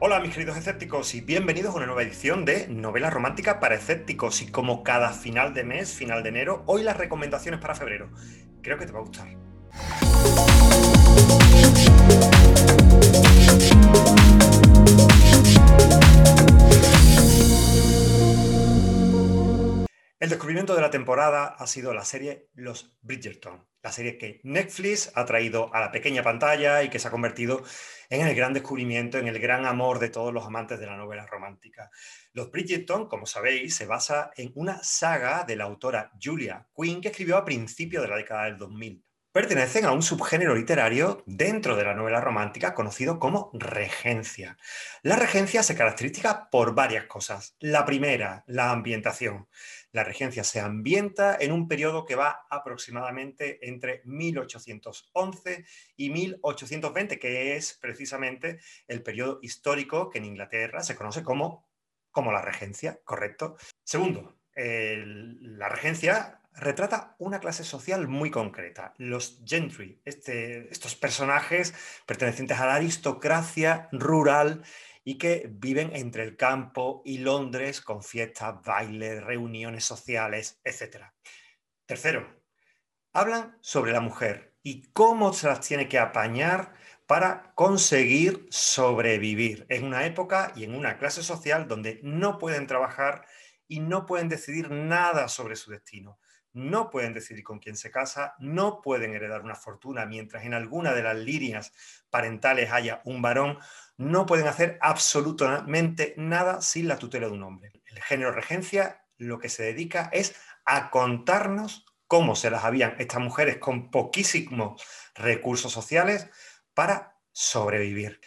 Hola mis queridos escépticos y bienvenidos a una nueva edición de Novela Romántica para Escépticos y como cada final de mes, final de enero, hoy las recomendaciones para febrero. Creo que te va a gustar. El descubrimiento de la temporada ha sido la serie Los Bridgerton, la serie que Netflix ha traído a la pequeña pantalla y que se ha convertido en el gran descubrimiento, en el gran amor de todos los amantes de la novela romántica. Los Bridgerton, como sabéis, se basa en una saga de la autora Julia Quinn que escribió a principios de la década del 2000 pertenecen a un subgénero literario dentro de la novela romántica conocido como regencia. La regencia se caracteriza por varias cosas. La primera, la ambientación. La regencia se ambienta en un periodo que va aproximadamente entre 1811 y 1820, que es precisamente el periodo histórico que en Inglaterra se conoce como, como la regencia, ¿correcto? Segundo, la regencia retrata una clase social muy concreta, los gentry, este, estos personajes pertenecientes a la aristocracia rural y que viven entre el campo y Londres con fiestas, bailes, reuniones sociales, etc. Tercero, hablan sobre la mujer y cómo se las tiene que apañar para conseguir sobrevivir en una época y en una clase social donde no pueden trabajar y no pueden decidir nada sobre su destino no pueden decidir con quién se casa, no pueden heredar una fortuna, mientras en alguna de las líneas parentales haya un varón, no pueden hacer absolutamente nada sin la tutela de un hombre. El género regencia lo que se dedica es a contarnos cómo se las habían estas mujeres con poquísimos recursos sociales para sobrevivir.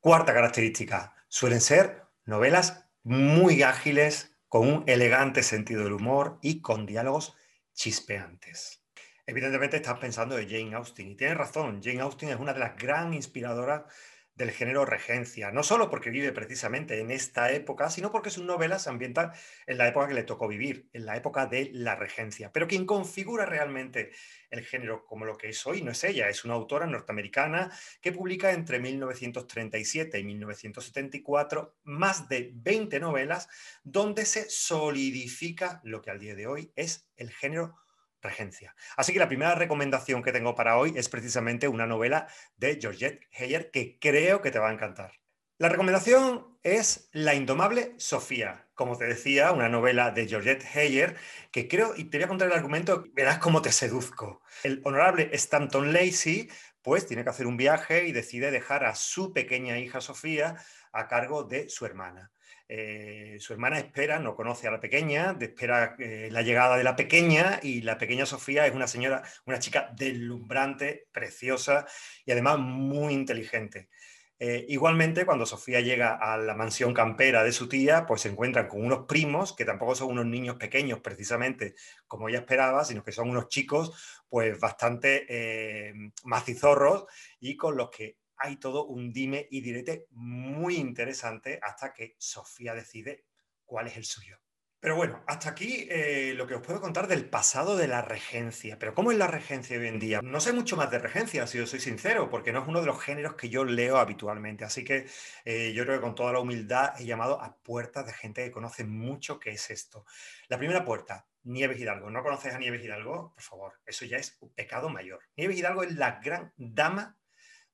Cuarta característica, suelen ser novelas muy ágiles, con un elegante sentido del humor y con diálogos chispeantes. Evidentemente estás pensando de Jane Austen y tienes razón, Jane Austen es una de las gran inspiradoras del género regencia, no solo porque vive precisamente en esta época, sino porque sus novelas se ambientan en la época que le tocó vivir, en la época de la regencia. Pero quien configura realmente el género como lo que es hoy no es ella, es una autora norteamericana que publica entre 1937 y 1974 más de 20 novelas donde se solidifica lo que al día de hoy es el género regencia. Así que la primera recomendación que tengo para hoy es precisamente una novela de Georgette Heyer que creo que te va a encantar. La recomendación es La indomable Sofía. Como te decía, una novela de Georgette Heyer que creo, y te voy a contar el argumento, verás cómo te seduzco. El honorable Stanton Lacey pues tiene que hacer un viaje y decide dejar a su pequeña hija Sofía a cargo de su hermana. Eh, su hermana espera, no conoce a la pequeña, espera eh, la llegada de la pequeña y la pequeña Sofía es una señora, una chica deslumbrante, preciosa y además muy inteligente. Eh, igualmente, cuando Sofía llega a la mansión campera de su tía, pues se encuentran con unos primos que tampoco son unos niños pequeños precisamente como ella esperaba, sino que son unos chicos pues bastante macizorros y con los que hay todo un dime y direte muy interesante hasta que Sofía decide cuál es el suyo. Pero bueno, hasta aquí eh, lo que os puedo contar del pasado de la regencia. Pero ¿cómo es la regencia hoy en día? No sé mucho más de regencia, si os soy sincero, porque no es uno de los géneros que yo leo habitualmente. Así que eh, yo creo que con toda la humildad he llamado a puertas de gente que conoce mucho qué es esto. La primera puerta, Nieves Hidalgo. ¿No conoces a Nieves Hidalgo? Por favor, eso ya es un pecado mayor. Nieves Hidalgo es la gran dama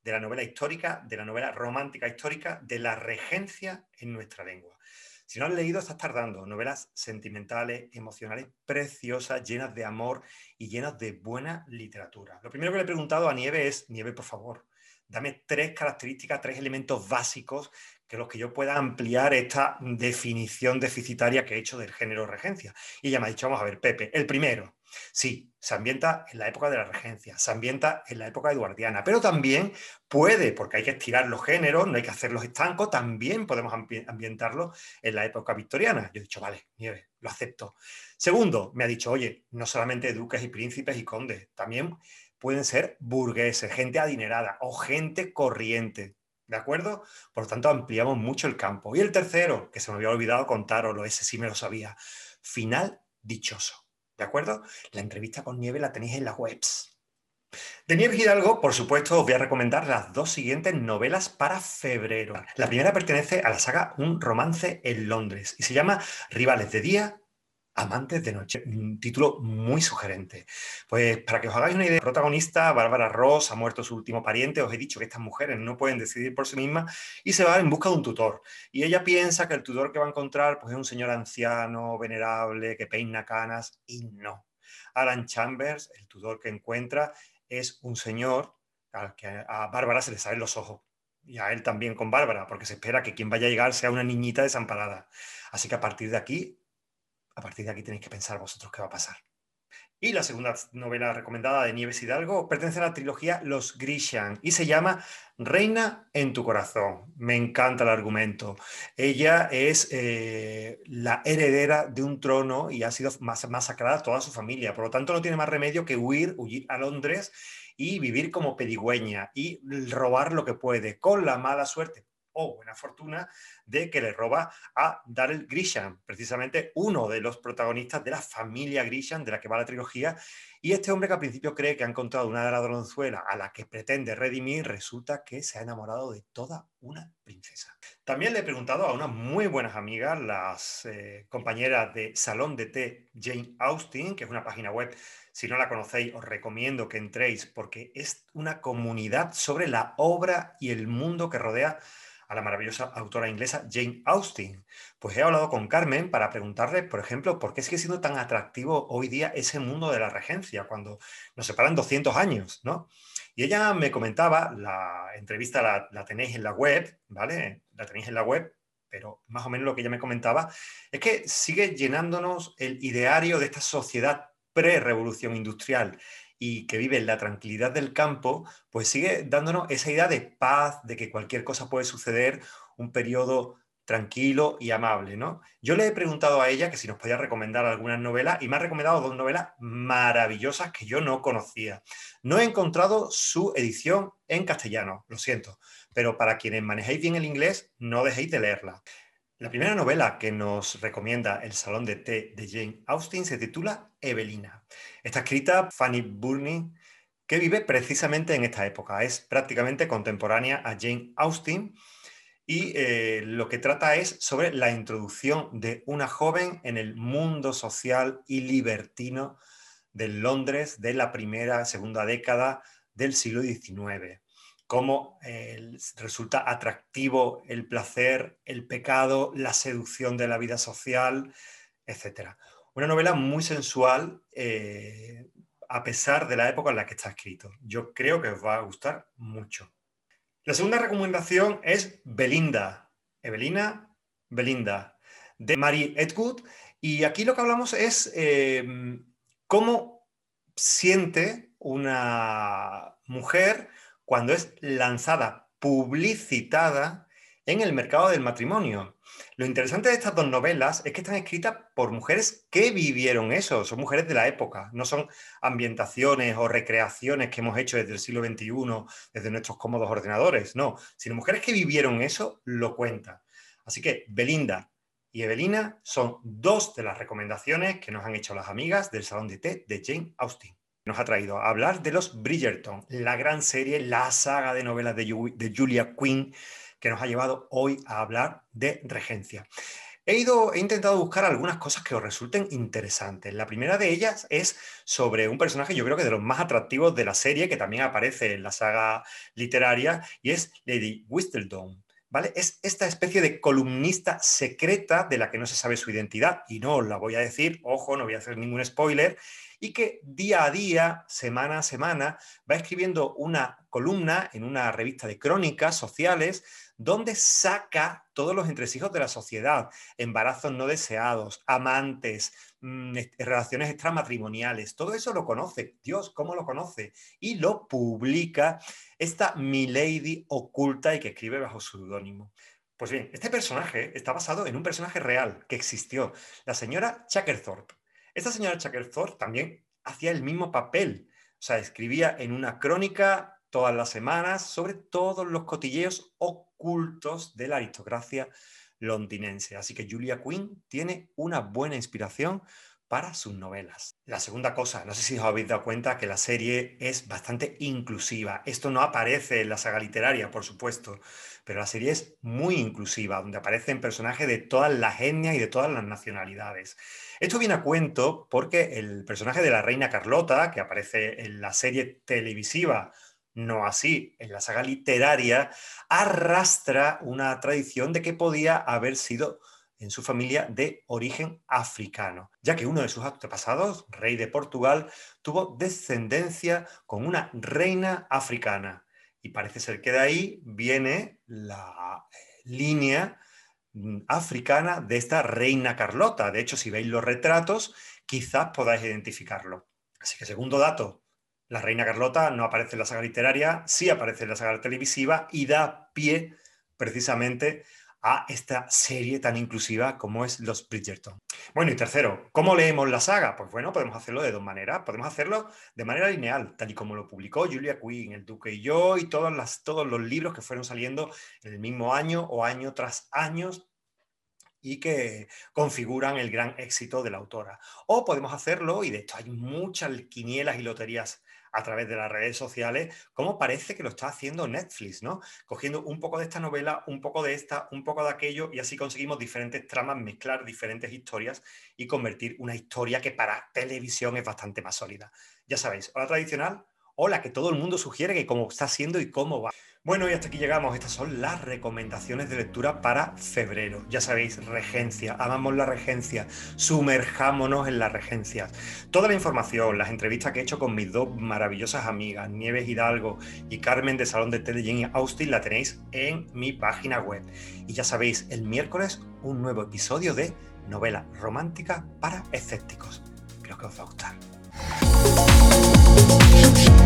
de la novela histórica, de la novela romántica histórica, de la regencia en nuestra lengua. Si no has leído, estás tardando. Novelas sentimentales, emocionales, preciosas, llenas de amor y llenas de buena literatura. Lo primero que le he preguntado a Nieve es, Nieve, por favor, dame tres características, tres elementos básicos que los que yo pueda ampliar esta definición deficitaria que he hecho del género regencia. Y ella me ha dicho, vamos a ver, Pepe, el primero, sí, se ambienta en la época de la regencia, se ambienta en la época eduardiana, pero también puede, porque hay que estirar los géneros, no hay que hacerlos estancos, también podemos ambientarlo en la época victoriana. Yo he dicho, vale, nieve, lo acepto. Segundo, me ha dicho, oye, no solamente duques y príncipes y condes, también pueden ser burgueses, gente adinerada o gente corriente. ¿De acuerdo? Por lo tanto, ampliamos mucho el campo. Y el tercero, que se me había olvidado contaroslo, ese sí me lo sabía. Final dichoso. ¿De acuerdo? La entrevista con Nieve la tenéis en las webs. De Nieves Hidalgo, por supuesto, os voy a recomendar las dos siguientes novelas para febrero. La primera pertenece a la saga Un romance en Londres y se llama Rivales de día, Amantes de noche, un título muy sugerente. Pues para que os hagáis una idea, protagonista, Bárbara Ross, ha muerto su último pariente, os he dicho que estas mujeres no pueden decidir por sí mismas y se va en busca de un tutor. Y ella piensa que el tutor que va a encontrar pues, es un señor anciano, venerable, que peina canas, y no. Alan Chambers, el tutor que encuentra, es un señor al que a Bárbara se le salen los ojos. Y a él también con Bárbara, porque se espera que quien vaya a llegar sea una niñita desamparada. Así que a partir de aquí a partir de aquí tenéis que pensar vosotros qué va a pasar. Y la segunda novela recomendada de Nieves Hidalgo pertenece a la trilogía Los Grisham y se llama Reina en tu corazón. Me encanta el argumento. Ella es eh, la heredera de un trono y ha sido masacrada toda su familia. Por lo tanto, no tiene más remedio que huir, huir a Londres y vivir como pedigüeña y robar lo que puede, con la mala suerte o buena fortuna de que le roba a Daryl Grisham, precisamente uno de los protagonistas de la familia Grisham de la que va la trilogía. Y este hombre que al principio cree que ha encontrado una ladronzuela a la que pretende redimir, resulta que se ha enamorado de toda una princesa. También le he preguntado a unas muy buenas amigas, las eh, compañeras de Salón de Té Jane Austen, que es una página web si no la conocéis, os recomiendo que entréis porque es una comunidad sobre la obra y el mundo que rodea a la maravillosa autora inglesa Jane Austen. Pues he hablado con Carmen para preguntarle, por ejemplo, por qué sigue siendo tan atractivo hoy día ese mundo de la regencia, cuando nos separan 200 años, ¿no? Y ella me comentaba, la entrevista la, tenéis en la web, ¿vale? La tenéis en la web, pero más o menos lo que ella me comentaba es que sigue llenándonos el ideario de esta sociedad pre-revolución industrial y que vive en la tranquilidad del campo, pues sigue dándonos esa idea de paz, de que cualquier cosa puede suceder, un periodo tranquilo y amable, ¿no? Yo le he preguntado a ella que si nos podía recomendar algunas novelas y me ha recomendado dos novelas maravillosas que yo no conocía. No he encontrado su edición en castellano, lo siento, pero para quienes manejéis bien el inglés, no dejéis de leerla. La primera novela que nos recomienda el Salón de Té de Jane Austen se titula Evelina. Está escrita Fanny Burney, que vive precisamente en esta época. Es prácticamente contemporánea a Jane Austen y eh, lo que trata es sobre la introducción de una joven en el mundo social y libertino de Londres de la primera, segunda década del siglo XIX cómo eh, resulta atractivo el placer, el pecado, la seducción de la vida social, etc. Una novela muy sensual, eh, a pesar de la época en la que está escrito. Yo creo que os va a gustar mucho. La segunda recomendación es Belinda, Evelina Belinda, de Mary Edwood. Y aquí lo que hablamos es eh, cómo siente una mujer cuando es lanzada, publicitada en el mercado del matrimonio. Lo interesante de estas dos novelas es que están escritas por mujeres que vivieron eso, son mujeres de la época, no son ambientaciones o recreaciones que hemos hecho desde el siglo XXI, desde nuestros cómodos ordenadores, no, sino mujeres que vivieron eso lo cuentan. Así que Belinda y Evelina son dos de las recomendaciones que nos han hecho las amigas del Salón de Té de Jane Austen nos ha traído a hablar de los Bridgerton, la gran serie, la saga de novelas de, Julia Quinn, que nos ha llevado hoy a hablar de regencia. He, ido, he intentado buscar algunas cosas que os resulten interesantes. La primera de ellas es sobre un personaje, yo creo que de los más atractivos de la serie, que también aparece en la saga literaria, y es Lady Whistledown. ¿Vale? Es esta especie de columnista secreta de la que no se sabe su identidad, y no os la voy a decir, ojo, no voy a hacer ningún spoiler, y que día a día, semana a semana, va escribiendo una columna en una revista de crónicas sociales donde saca todos los entresijos de la sociedad, embarazos no deseados, amantes, mm, relaciones extramatrimoniales, todo eso lo conoce. Dios, ¿cómo lo conoce? Y lo publica esta Milady oculta y que escribe bajo seudónimo. Pues bien, este personaje está basado en un personaje real que existió, la señora Chackerthorpe. Esta señora Chackerthorpe también hacía el mismo papel, o sea, escribía en una crónica todas las semanas sobre todos los cotilleos ocultos de la aristocracia londinense. Así que Julia Quinn tiene una buena inspiración para sus novelas. La segunda cosa, no sé si os habéis dado cuenta que la serie es bastante inclusiva. Esto no aparece en la saga literaria, por supuesto, pero la serie es muy inclusiva, donde aparecen personajes de todas las etnias y de todas las nacionalidades. Esto viene a cuento porque el personaje de la reina Carlota, que aparece en la serie televisiva, no así en la saga literaria, arrastra una tradición de que podía haber sido en su familia de origen africano, ya que uno de sus antepasados, rey de Portugal, tuvo descendencia con una reina africana. Y parece ser que de ahí viene la eh, línea mm, africana de esta reina Carlota. De hecho, si veis los retratos, quizás podáis identificarlo. Así que segundo dato, la reina Carlota no aparece en la saga literaria, sí aparece en la saga televisiva y da pie precisamente a esta serie tan inclusiva como es Los Bridgerton. Bueno, y tercero, ¿cómo leemos la saga? Pues bueno, podemos hacerlo de dos maneras. Podemos hacerlo de manera lineal, tal y como lo publicó Julia Quinn, El Duque y yo, y todos, los libros que fueron saliendo en el mismo año o año tras año y que configuran el gran éxito de la autora. O podemos hacerlo, y de esto hay muchas quinielas y loterías a través de las redes sociales, como parece que lo está haciendo Netflix, ¿no? Cogiendo un poco de esta novela, un poco de esta, un poco de aquello, y así conseguimos diferentes tramas, mezclar diferentes historias y convertir una historia que para televisión es bastante más sólida. Ya sabéis, o la tradicional o la que todo el mundo sugiere que cómo está siendo y cómo va. Bueno, y hasta aquí llegamos. Estas son las recomendaciones de lectura para febrero. Ya sabéis, regencia, amamos la regencia, sumerjámonos en las regencias. Toda la información, las entrevistas que he hecho con mis dos maravillosas amigas, Nieves Hidalgo y Carmen de Salón de Tele Austin, la tenéis en mi página web. Y ya sabéis, el miércoles un nuevo episodio de novela romántica para escépticos. Creo que os va a gustar.